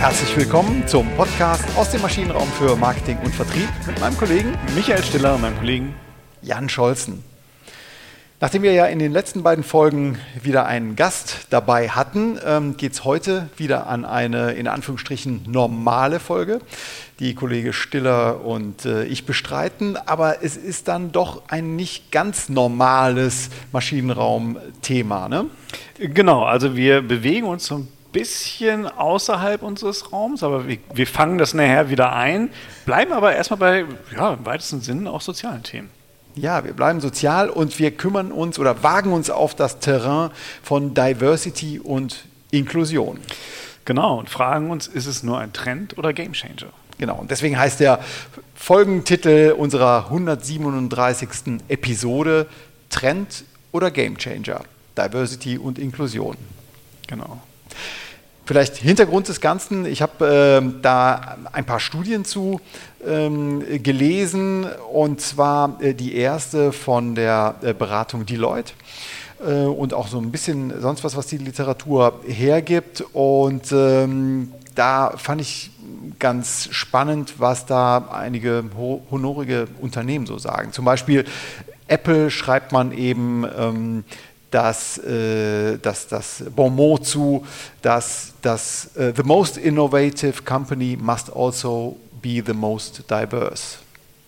Herzlich willkommen zum Podcast aus dem Maschinenraum für Marketing und Vertrieb mit meinem Kollegen Michael Stiller und meinem Kollegen Jan Scholzen. Nachdem wir ja in den letzten beiden Folgen wieder einen Gast dabei hatten, ähm, geht es heute wieder an eine in Anführungsstrichen normale Folge. Die Kollege Stiller und äh, ich bestreiten, aber es ist dann doch ein nicht ganz normales Maschinenraumthema. Ne? Genau, also wir bewegen uns so ein bisschen außerhalb unseres Raums, aber wir, wir fangen das nachher wieder ein, bleiben aber erstmal bei, ja, im weitesten Sinne auch sozialen Themen. Ja, wir bleiben sozial und wir kümmern uns oder wagen uns auf das Terrain von Diversity und Inklusion. Genau, und fragen uns, ist es nur ein Trend oder Gamechanger? Genau, und deswegen heißt der Folgentitel unserer 137. Episode Trend oder Gamechanger? Diversity und Inklusion. Genau. Vielleicht Hintergrund des Ganzen. Ich habe äh, da ein paar Studien zu ähm, gelesen und zwar äh, die erste von der äh, Beratung Deloitte äh, und auch so ein bisschen sonst was, was die Literatur hergibt. Und ähm, da fand ich ganz spannend, was da einige honorige Unternehmen so sagen. Zum Beispiel Apple schreibt man eben, ähm, dass, äh, dass das Bonmot zu, dass das uh, the most innovative company must also be the most diverse.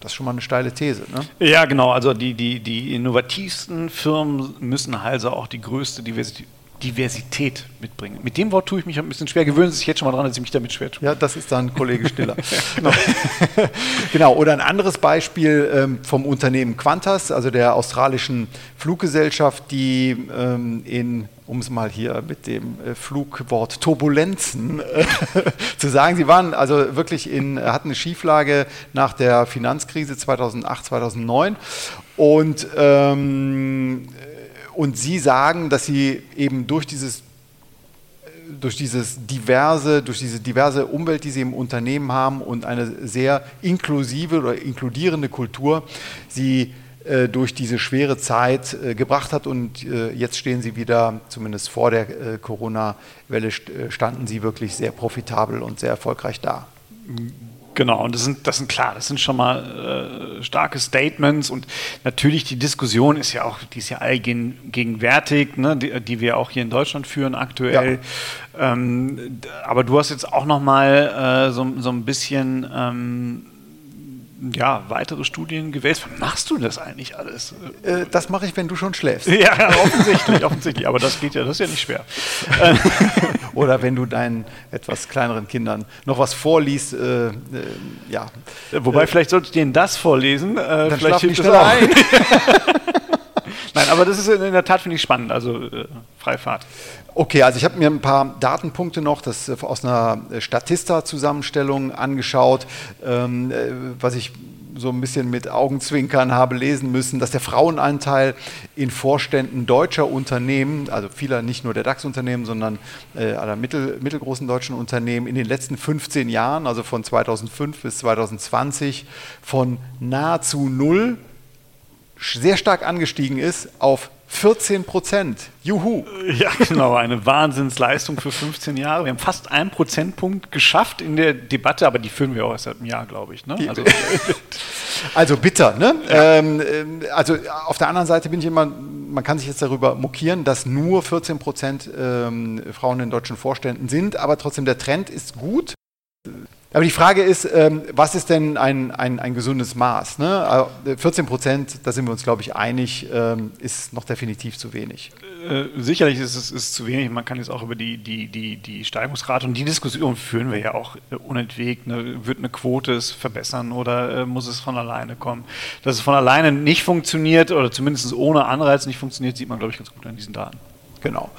Das ist schon mal eine steile These. Ne? Ja, genau. Also die, die, die innovativsten Firmen müssen also auch die größte Diversität Diversität mitbringen. Mit dem Wort tue ich mich ein bisschen schwer. Gewöhnen Sie sich jetzt schon mal dran, dass ich mich damit schwer tue. Ja, das ist dann Kollege Stiller. genau. genau. Oder ein anderes Beispiel ähm, vom Unternehmen Qantas, also der australischen Fluggesellschaft, die ähm, in um es mal hier mit dem äh, Flugwort Turbulenzen äh, zu sagen. Sie waren also wirklich in, hatten eine Schieflage nach der Finanzkrise 2008, 2009 und ähm, und Sie sagen, dass Sie eben durch dieses durch dieses diverse, durch diese diverse Umwelt, die sie im Unternehmen haben und eine sehr inklusive oder inkludierende Kultur, sie äh, durch diese schwere Zeit äh, gebracht hat und äh, jetzt stehen sie wieder, zumindest vor der äh, Corona-Welle standen sie wirklich sehr profitabel und sehr erfolgreich da. Genau, und das sind, das sind klar, das sind schon mal äh, starke Statements und natürlich die Diskussion ist ja auch, die ist ja allgegenwärtig, ne, die, die wir auch hier in Deutschland führen aktuell. Ja. Ähm, aber du hast jetzt auch noch mal äh, so, so ein bisschen ähm, ja, weitere Studien gewählt. Wann machst du das eigentlich alles? Äh, das mache ich, wenn du schon schläfst. Ja, offensichtlich, offensichtlich. Aber das geht ja, das ist ja nicht schwer. Oder wenn du deinen etwas kleineren Kindern noch was vorliest, äh, äh, ja. Wobei, vielleicht sollte ich denen das vorlesen. Äh, Dann vielleicht hilft das auch. ein. Nein, aber das ist in der Tat, finde ich, spannend. Also äh, Freifahrt. Okay, also ich habe mir ein paar Datenpunkte noch das äh, aus einer Statista-Zusammenstellung angeschaut, ähm, äh, was ich so ein bisschen mit Augenzwinkern habe lesen müssen, dass der Frauenanteil in Vorständen deutscher Unternehmen, also vieler nicht nur der DAX-Unternehmen, sondern äh, aller mittel, mittelgroßen deutschen Unternehmen in den letzten 15 Jahren, also von 2005 bis 2020, von nahezu null sehr stark angestiegen ist auf 14 Prozent. Juhu. Ja, genau, eine Wahnsinnsleistung für 15 Jahre. Wir haben fast einen Prozentpunkt geschafft in der Debatte, aber die führen wir auch erst seit einem Jahr, glaube ich. Ne? Also, also, bitter. Ne? Ja. Ähm, äh, also auf der anderen Seite bin ich immer, man kann sich jetzt darüber mokieren, dass nur 14 Prozent ähm, Frauen in deutschen Vorständen sind, aber trotzdem der Trend ist gut. Aber die Frage ist, ähm, was ist denn ein, ein, ein gesundes Maß? Ne? 14 Prozent, da sind wir uns, glaube ich, einig, ähm, ist noch definitiv zu wenig. Äh, sicherlich ist es ist zu wenig. Man kann jetzt auch über die, die, die, die Steigungsrate und die Diskussion führen wir ja auch äh, unentwegt. Ne? Wird eine Quote es verbessern oder äh, muss es von alleine kommen? Dass es von alleine nicht funktioniert oder zumindest ohne Anreiz nicht funktioniert, sieht man, glaube ich, ganz gut an diesen Daten. Genau.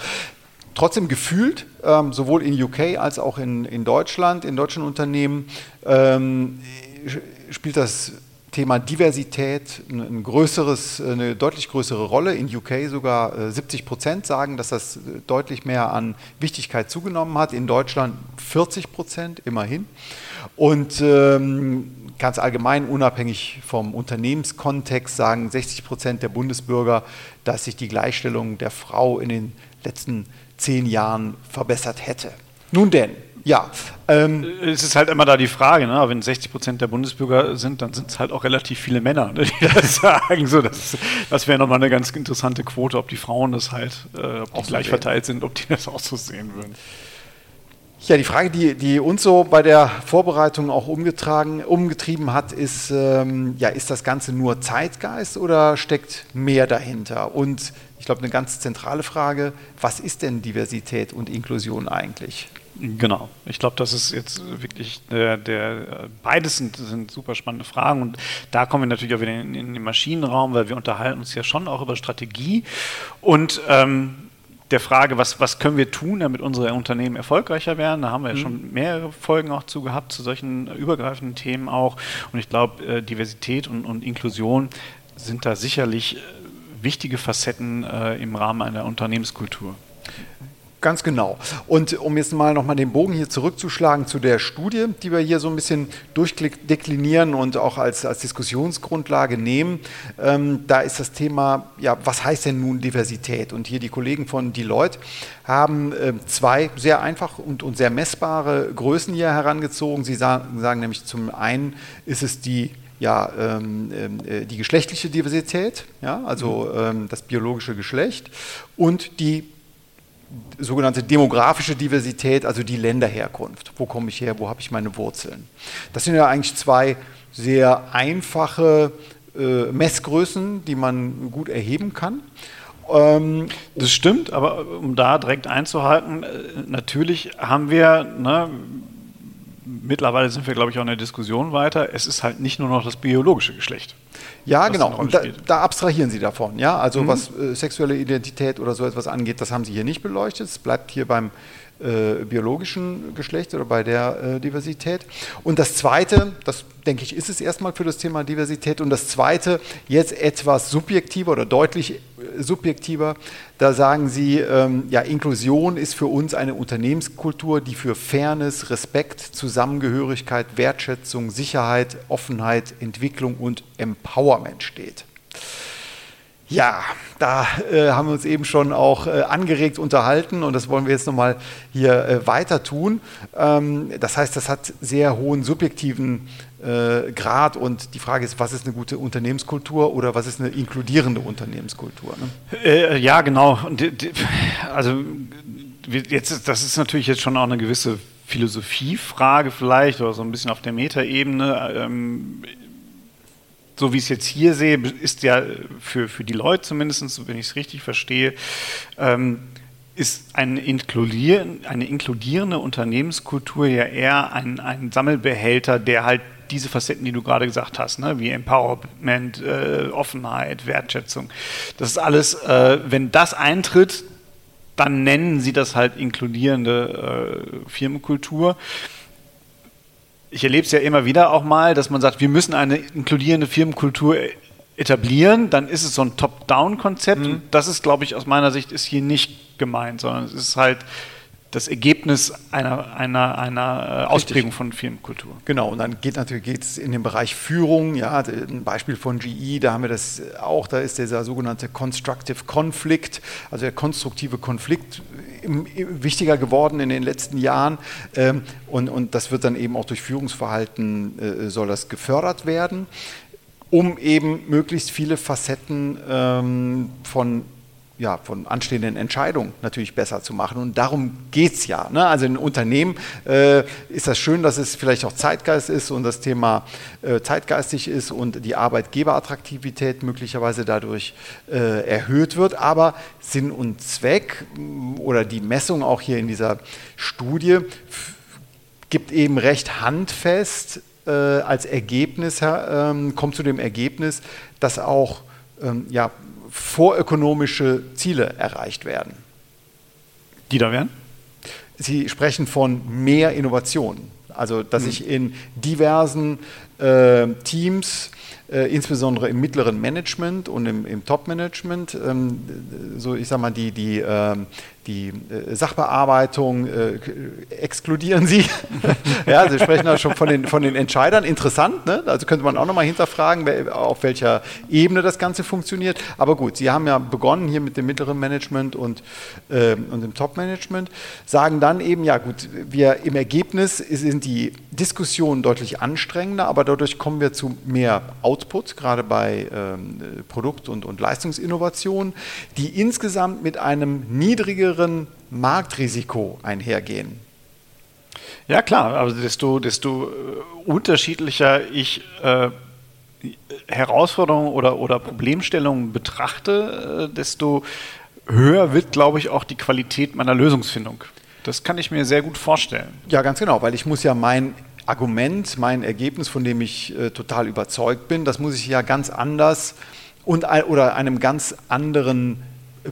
Trotzdem gefühlt, ähm, sowohl in UK als auch in, in Deutschland, in deutschen Unternehmen, ähm, spielt das Thema Diversität ein größeres, eine deutlich größere Rolle. In UK sogar 70 äh, Prozent sagen, dass das deutlich mehr an Wichtigkeit zugenommen hat. In Deutschland 40 Prozent immerhin. Und ähm, ganz allgemein, unabhängig vom Unternehmenskontext, sagen 60 Prozent der Bundesbürger, dass sich die Gleichstellung der Frau in den letzten Jahren zehn Jahren verbessert hätte. Nun denn, ja. Ähm, es ist halt immer da die Frage, ne? wenn 60 Prozent der Bundesbürger sind, dann sind es halt auch relativ viele Männer, ne, die das sagen. So, das, das wäre nochmal eine ganz interessante Quote, ob die Frauen das halt, äh, ob die gleich verteilt sind, ob die das auch so sehen würden. Ja, die Frage, die, die uns so bei der Vorbereitung auch umgetragen, umgetrieben hat, ist, ähm, ja, ist das Ganze nur Zeitgeist oder steckt mehr dahinter? Und ich glaube, eine ganz zentrale Frage, was ist denn Diversität und Inklusion eigentlich? Genau, ich glaube, das ist jetzt wirklich der, der beides sind, sind, super spannende Fragen und da kommen wir natürlich auch wieder in, in, den Maschinenraum, weil wir unterhalten uns ja schon auch über Strategie und ähm, der Frage, was, was können wir tun, damit unsere Unternehmen erfolgreicher werden. Da haben wir ja mhm. schon mehrere Folgen auch zu gehabt, zu solchen übergreifenden Themen auch. Und ich glaube, äh, Diversität und, und, Inklusion sind da sicherlich äh, wichtige Facetten äh, im Rahmen einer Unternehmenskultur. Ganz genau. Und um jetzt mal nochmal den Bogen hier zurückzuschlagen zu der Studie, die wir hier so ein bisschen durchdeklinieren und auch als, als Diskussionsgrundlage nehmen, ähm, da ist das Thema, ja, was heißt denn nun Diversität? Und hier die Kollegen von Deloitte haben äh, zwei sehr einfach und, und sehr messbare Größen hier herangezogen. Sie sagen, sagen nämlich zum einen ist es die ja, ähm, ähm äh, die geschlechtliche Diversität, ja, also mhm. ähm, das biologische Geschlecht und die sogenannte demografische Diversität, also die Länderherkunft. Wo komme ich her, wo habe ich meine Wurzeln? Das sind ja eigentlich zwei sehr einfache äh, Messgrößen, die man gut erheben kann. Ähm, das stimmt, aber um da direkt einzuhalten, äh, natürlich haben wir, ne, mittlerweile sind wir, glaube ich, auch in der Diskussion weiter, es ist halt nicht nur noch das biologische Geschlecht. Ja, genau. Und da, da, abstrahieren Sie davon. Ja? Also mhm. was äh, sexuelle Identität oder so etwas angeht, das haben Sie hier nicht beleuchtet. Es bleibt hier beim äh, biologischen Geschlecht oder bei der äh, Diversität. Und das Zweite, das denke ich, ist es erstmal für das Thema Diversität. Und das Zweite, jetzt etwas subjektiver oder deutlich subjektiver, da sagen Sie, ähm, ja, Inklusion ist für uns eine Unternehmenskultur, die für Fairness, Respekt, Zusammengehörigkeit, Wertschätzung, Sicherheit, Offenheit, Entwicklung und Empowerment steht. Ja, da äh, haben wir uns eben schon auch äh, angeregt unterhalten und das wollen wir jetzt nochmal hier äh, weiter tun. Ähm, das heißt, das hat sehr hohen subjektiven äh, Grad und die Frage ist, was ist eine gute Unternehmenskultur oder was ist eine inkludierende Unternehmenskultur? Ne? Äh, ja, genau. also jetzt, das ist natürlich jetzt schon auch eine gewisse Philosophiefrage vielleicht oder so ein bisschen auf der Metaebene. Ähm, so wie ich es jetzt hier sehe, ist ja für, für die Leute zumindest, wenn ich es richtig verstehe, ähm, ist eine, eine inkludierende Unternehmenskultur ja eher ein, ein Sammelbehälter, der halt diese Facetten, die du gerade gesagt hast, ne, wie Empowerment, äh, Offenheit, Wertschätzung, das ist alles, äh, wenn das eintritt, dann nennen sie das halt inkludierende äh, Firmenkultur ich erlebe es ja immer wieder auch mal, dass man sagt, wir müssen eine inkludierende Firmenkultur etablieren, dann ist es so ein Top-Down-Konzept mhm. und das ist, glaube ich, aus meiner Sicht ist hier nicht gemeint, sondern es ist halt das Ergebnis einer, einer, einer äh, Ausprägung von Firmenkultur. Genau, und dann geht natürlich geht's in den Bereich Führung, ja, ein Beispiel von GE, da haben wir das auch, da ist dieser sogenannte Constructive Conflict, also der konstruktive Konflikt wichtiger geworden in den letzten Jahren. Ähm, und, und das wird dann eben auch durch Führungsverhalten äh, soll das gefördert werden um eben möglichst viele Facetten ähm, von ja, von anstehenden Entscheidungen natürlich besser zu machen. Und darum geht es ja. Ne? Also in Unternehmen äh, ist das schön, dass es vielleicht auch Zeitgeist ist und das Thema äh, zeitgeistig ist und die Arbeitgeberattraktivität möglicherweise dadurch äh, erhöht wird. Aber Sinn und Zweck oder die Messung auch hier in dieser Studie gibt eben recht handfest äh, als Ergebnis, ähm, kommt zu dem Ergebnis, dass auch ähm, ja, vorökonomische Ziele erreicht werden. Die da wären? Sie sprechen von mehr Innovation. Also, dass mhm. ich in diversen äh, Teams, äh, insbesondere im mittleren Management und im, im Top-Management, ähm, so ich sag mal, die, die, äh, die äh, Sachbearbeitung äh, exkludieren Sie. ja, Sie sprechen da schon von den, von den Entscheidern. Interessant, ne? also könnte man auch nochmal hinterfragen, auf welcher Ebene das Ganze funktioniert. Aber gut, Sie haben ja begonnen hier mit dem mittleren Management und, äh, und dem Top-Management, sagen dann eben, ja gut, wir im Ergebnis sind die Diskussionen deutlich anstrengender, aber dadurch kommen wir zu mehr Output, gerade bei ähm, Produkt- und, und Leistungsinnovationen, die insgesamt mit einem niedrigeren Marktrisiko einhergehen. Ja klar, also desto, desto äh, unterschiedlicher ich äh, Herausforderungen oder, oder Problemstellungen betrachte, äh, desto höher wird, glaube ich, auch die Qualität meiner Lösungsfindung. Das kann ich mir sehr gut vorstellen. Ja, ganz genau, weil ich muss ja mein Argument, mein Ergebnis, von dem ich äh, total überzeugt bin, das muss ich ja ganz anders und oder einem ganz anderen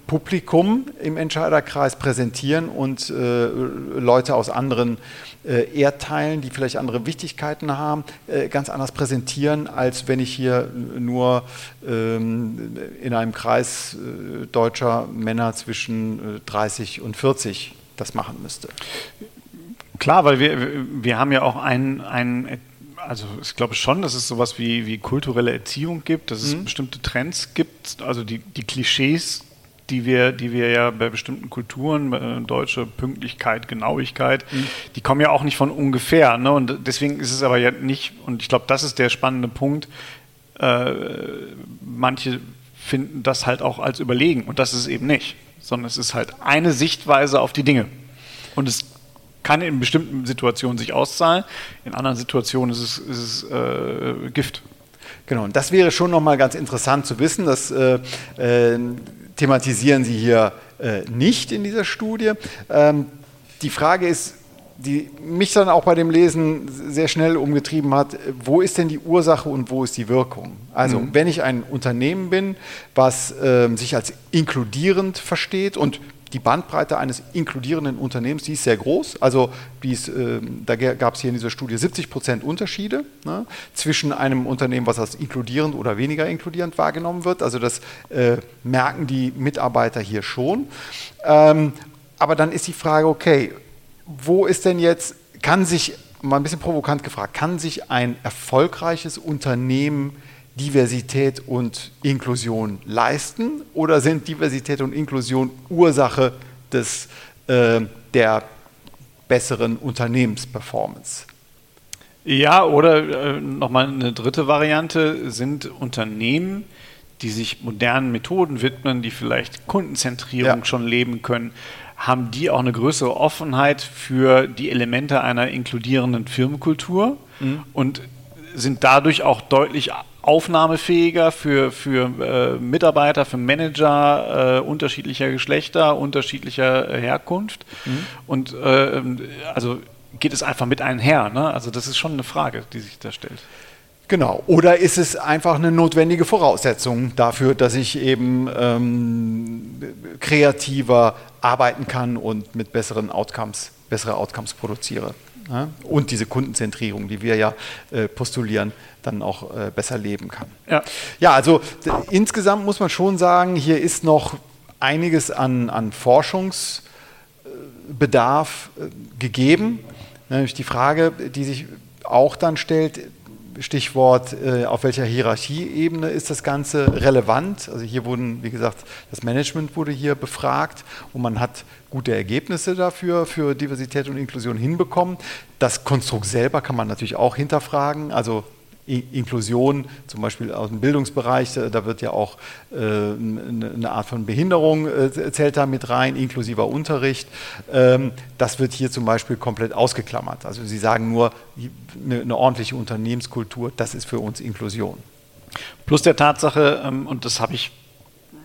Publikum im Entscheiderkreis präsentieren und äh, Leute aus anderen äh, Erdteilen, die vielleicht andere Wichtigkeiten haben, äh, ganz anders präsentieren, als wenn ich hier nur ähm, in einem Kreis äh, deutscher Männer zwischen 30 äh, und 40 das machen müsste. Klar, weil wir, wir haben ja auch einen, einen also ich glaube schon, dass es sowas wie, wie kulturelle Erziehung gibt, dass es mhm. bestimmte Trends gibt, also die, die Klischees, die wir, die wir ja bei bestimmten Kulturen, äh, deutsche Pünktlichkeit, Genauigkeit, mhm. die kommen ja auch nicht von ungefähr. Ne? Und deswegen ist es aber ja nicht, und ich glaube, das ist der spannende Punkt, äh, manche finden das halt auch als überlegen und das ist es eben nicht, sondern es ist halt eine Sichtweise auf die Dinge. Und es kann in bestimmten Situationen sich auszahlen, in anderen Situationen ist es, ist es äh, Gift. Genau, und das wäre schon nochmal ganz interessant zu wissen. Das äh, äh, thematisieren Sie hier äh, nicht in dieser Studie. Ähm, die Frage ist, die mich dann auch bei dem Lesen sehr schnell umgetrieben hat, wo ist denn die Ursache und wo ist die Wirkung? Also mhm. wenn ich ein Unternehmen bin, was äh, sich als inkludierend versteht und die Bandbreite eines inkludierenden Unternehmens, die ist sehr groß. Also ist, äh, da gab es hier in dieser Studie 70 Prozent Unterschiede ne, zwischen einem Unternehmen, was als inkludierend oder weniger inkludierend wahrgenommen wird. Also das äh, merken die Mitarbeiter hier schon. Ähm, aber dann ist die Frage, okay, wo ist denn jetzt, kann sich, mal ein bisschen provokant gefragt, kann sich ein erfolgreiches Unternehmen Diversität und Inklusion leisten oder sind Diversität und Inklusion Ursache des, äh, der besseren Unternehmensperformance? Ja, oder äh, nochmal eine dritte Variante sind Unternehmen, die sich modernen Methoden widmen, die vielleicht Kundenzentrierung ja. schon leben können, haben die auch eine größere Offenheit für die Elemente einer inkludierenden Firmenkultur mhm. und sind dadurch auch deutlich aufnahmefähiger für, für äh, Mitarbeiter, für Manager äh, unterschiedlicher Geschlechter, unterschiedlicher äh, Herkunft. Mhm. Und äh, also geht es einfach mit einher. Ne? Also das ist schon eine Frage, die sich da stellt. Genau. Oder ist es einfach eine notwendige Voraussetzung dafür, dass ich eben ähm, kreativer arbeiten kann und mit besseren Outcomes, bessere Outcomes produziere? Ja? Und diese Kundenzentrierung, die wir ja äh, postulieren, dann auch äh, besser leben kann. Ja, ja also insgesamt muss man schon sagen, hier ist noch einiges an, an Forschungsbedarf äh, gegeben. Nämlich die Frage, die sich auch dann stellt, Stichwort, äh, auf welcher Hierarchieebene ist das Ganze relevant? Also hier wurden, wie gesagt, das Management wurde hier befragt und man hat gute Ergebnisse dafür, für Diversität und Inklusion hinbekommen. Das Konstrukt selber kann man natürlich auch hinterfragen. Also Inklusion, zum Beispiel aus dem Bildungsbereich, da wird ja auch äh, eine Art von Behinderung äh, zählt da mit rein, inklusiver Unterricht. Ähm, das wird hier zum Beispiel komplett ausgeklammert. Also Sie sagen nur, eine, eine ordentliche Unternehmenskultur, das ist für uns Inklusion. Plus der Tatsache, ähm, und das habe ich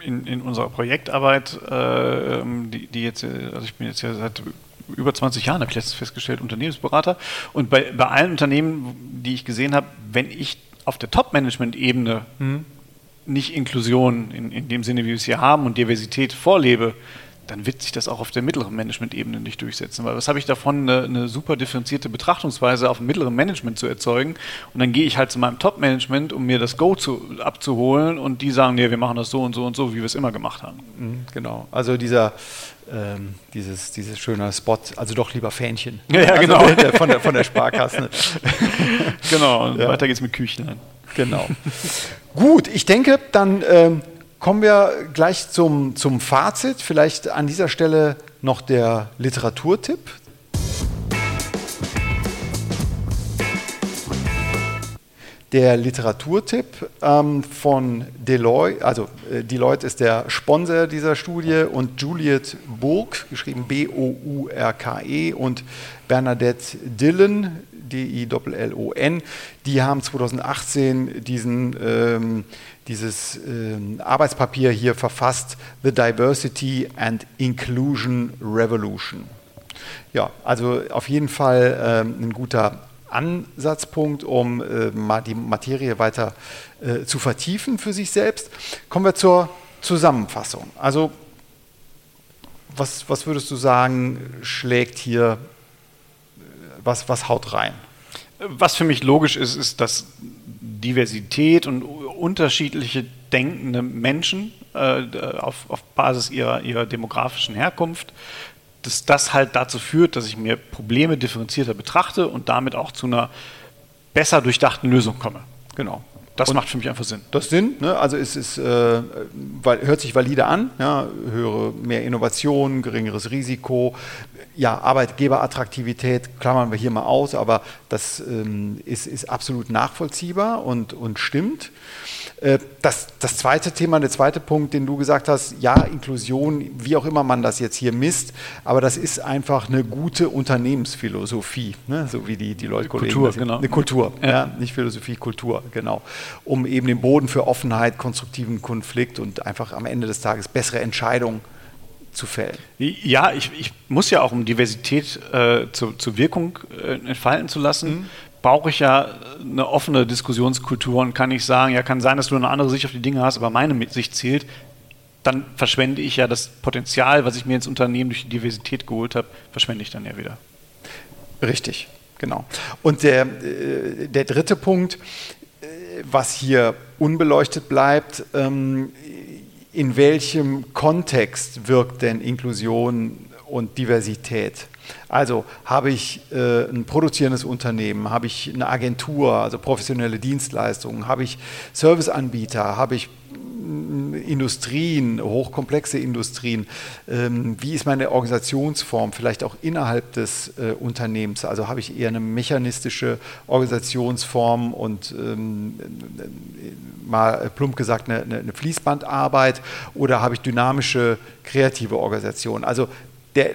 in, in, unserer Projektarbeit, äh, ähm, die, die, jetzt, also ich bin jetzt ja seit über 20 Jahren, habe ich letztens festgestellt, Unternehmensberater. Und bei, bei allen Unternehmen, die ich gesehen habe, wenn ich auf der Top-Management-Ebene mhm. nicht Inklusion in, in dem Sinne, wie wir es hier haben und Diversität vorlebe, dann wird sich das auch auf der mittleren Management-Ebene nicht durchsetzen. Weil was habe ich davon, eine, eine, super differenzierte Betrachtungsweise auf dem mittleren Management zu erzeugen? Und dann gehe ich halt zu meinem Top-Management, um mir das Go zu, abzuholen und die sagen, nee, wir machen das so und so und so, wie wir es immer gemacht haben. Mhm, genau. Also dieser ähm, dieses, dieses schöne Spot, also doch lieber Fähnchen. Ja, ja also genau. Der, von, der, von der Sparkasse. genau, und ja. weiter geht's mit Küchlein. Genau. Gut, ich denke, dann ähm, kommen wir gleich zum, zum Fazit. Vielleicht an dieser Stelle noch der Literaturtipp. Der Literaturtipp ähm, von Deloitte, also äh, Deloitte ist der Sponsor dieser Studie und Juliet Burke, geschrieben B-O-U-R-K-E und Bernadette Dillon, D-I-L-L-O-N, die haben 2018 diesen, ähm, dieses ähm, Arbeitspapier hier verfasst, The Diversity and Inclusion Revolution. Ja, also auf jeden Fall ähm, ein guter Ansatzpunkt, um äh, die Materie weiter äh, zu vertiefen für sich selbst. Kommen wir zur Zusammenfassung. Also was, was würdest du sagen, schlägt hier, was, was haut rein? Was für mich logisch ist, ist, dass Diversität und unterschiedliche denkende Menschen äh, auf, auf Basis ihrer, ihrer demografischen Herkunft dass das halt dazu führt, dass ich mir Probleme differenzierter betrachte und damit auch zu einer besser durchdachten Lösung komme. Genau. Das und macht für mich einfach Sinn. Das Sinn, ne? also es ist, äh, hört sich valide an, ja? höhere, mehr Innovation, geringeres Risiko, ja, Arbeitgeberattraktivität klammern wir hier mal aus, aber das ähm, ist, ist absolut nachvollziehbar und, und stimmt. Äh, das, das zweite Thema, der zweite Punkt, den du gesagt hast, ja, Inklusion, wie auch immer man das jetzt hier misst, aber das ist einfach eine gute Unternehmensphilosophie, ne? so wie die, die Leute Kultur, genau. Eine Kultur, ja. ja. nicht Philosophie, Kultur, genau. Um eben den Boden für Offenheit, konstruktiven Konflikt und einfach am Ende des Tages bessere Entscheidungen zu fällen. Ja, ich, ich muss ja auch, um Diversität äh, zu, zur Wirkung äh, entfalten zu lassen, mhm brauche ich ja eine offene Diskussionskultur und kann nicht sagen, ja, kann sein, dass du eine andere Sicht auf die Dinge hast, aber meine Sicht zählt. Dann verschwende ich ja das Potenzial, was ich mir ins Unternehmen durch die Diversität geholt habe, verschwende ich dann ja wieder. Richtig, genau. Und der, äh, der dritte Punkt, äh, was hier unbeleuchtet bleibt, ähm, in welchem Kontext wirkt denn Inklusion und Diversität? Also habe ich äh, ein produzierendes Unternehmen, habe ich eine Agentur, also professionelle Dienstleistungen, habe ich Serviceanbieter, habe ich mm, Industrien, hochkomplexe Industrien. Ähm, wie ist meine Organisationsform, vielleicht auch innerhalb des äh, Unternehmens? Also habe ich eher eine mechanistische Organisationsform und ähm, mal plump gesagt eine, eine Fließbandarbeit oder habe ich dynamische, kreative Organisationen? Also der,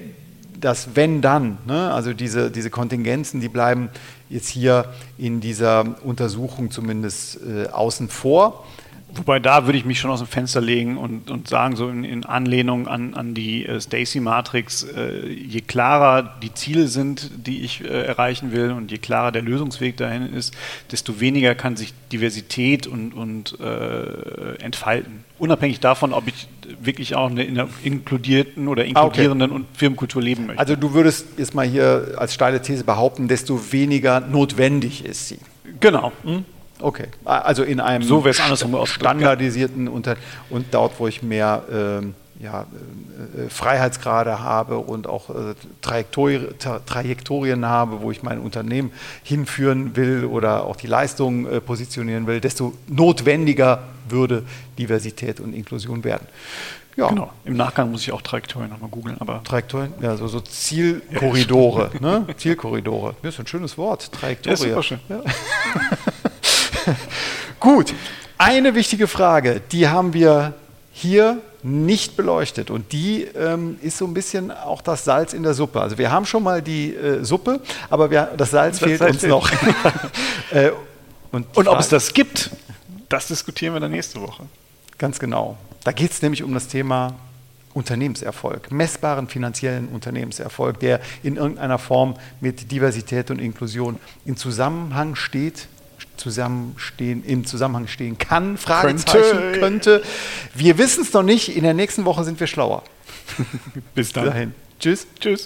das Wenn dann, ne? also diese, diese Kontingenzen, die bleiben jetzt hier in dieser Untersuchung zumindest äh, außen vor. Wobei da würde ich mich schon aus dem Fenster legen und, und sagen, so in, in Anlehnung an, an die äh, Stacy-Matrix, äh, je klarer die Ziele sind, die ich äh, erreichen will und je klarer der Lösungsweg dahin ist, desto weniger kann sich Diversität und, und äh, entfalten. Unabhängig davon, ob ich wirklich auch in einer inkludierten oder inkludierenden ah, okay. Firmenkultur leben möchte. Also du würdest jetzt mal hier als steile These behaupten, desto weniger notwendig ist sie. Genau. Hm? Okay, also in einem so andersrum standardisierten Unter und dort, wo ich mehr ähm, ja, äh, Freiheitsgrade habe und auch äh, Trajektori Trajektorien habe, wo ich mein Unternehmen hinführen will oder auch die Leistung äh, positionieren will, desto notwendiger würde Diversität und Inklusion werden. Ja. Genau. Im Nachgang muss ich auch Trajektorien nochmal googeln. Aber Trajektorien, ja, so, so Zielkorridore. ne? Zielkorridore. Das ist ein schönes Wort. Trajektorie. Ja, super schön. Ja. Gut, eine wichtige Frage, die haben wir hier nicht beleuchtet und die ähm, ist so ein bisschen auch das Salz in der Suppe. Also wir haben schon mal die äh, Suppe, aber wir, das Salz das fehlt Salz uns fehlt. noch. äh, und, und ob es das gibt, das diskutieren wir dann nächste Woche. Ganz genau. Da geht es nämlich um das Thema Unternehmenserfolg, messbaren finanziellen Unternehmenserfolg, der in irgendeiner Form mit Diversität und Inklusion in Zusammenhang steht zusammenstehen, im Zusammenhang stehen kann, Fragezeichen könnte. könnte. Wir wissen es noch nicht. In der nächsten Woche sind wir schlauer. Bis dann. Dahin. Tschüss. Tschüss.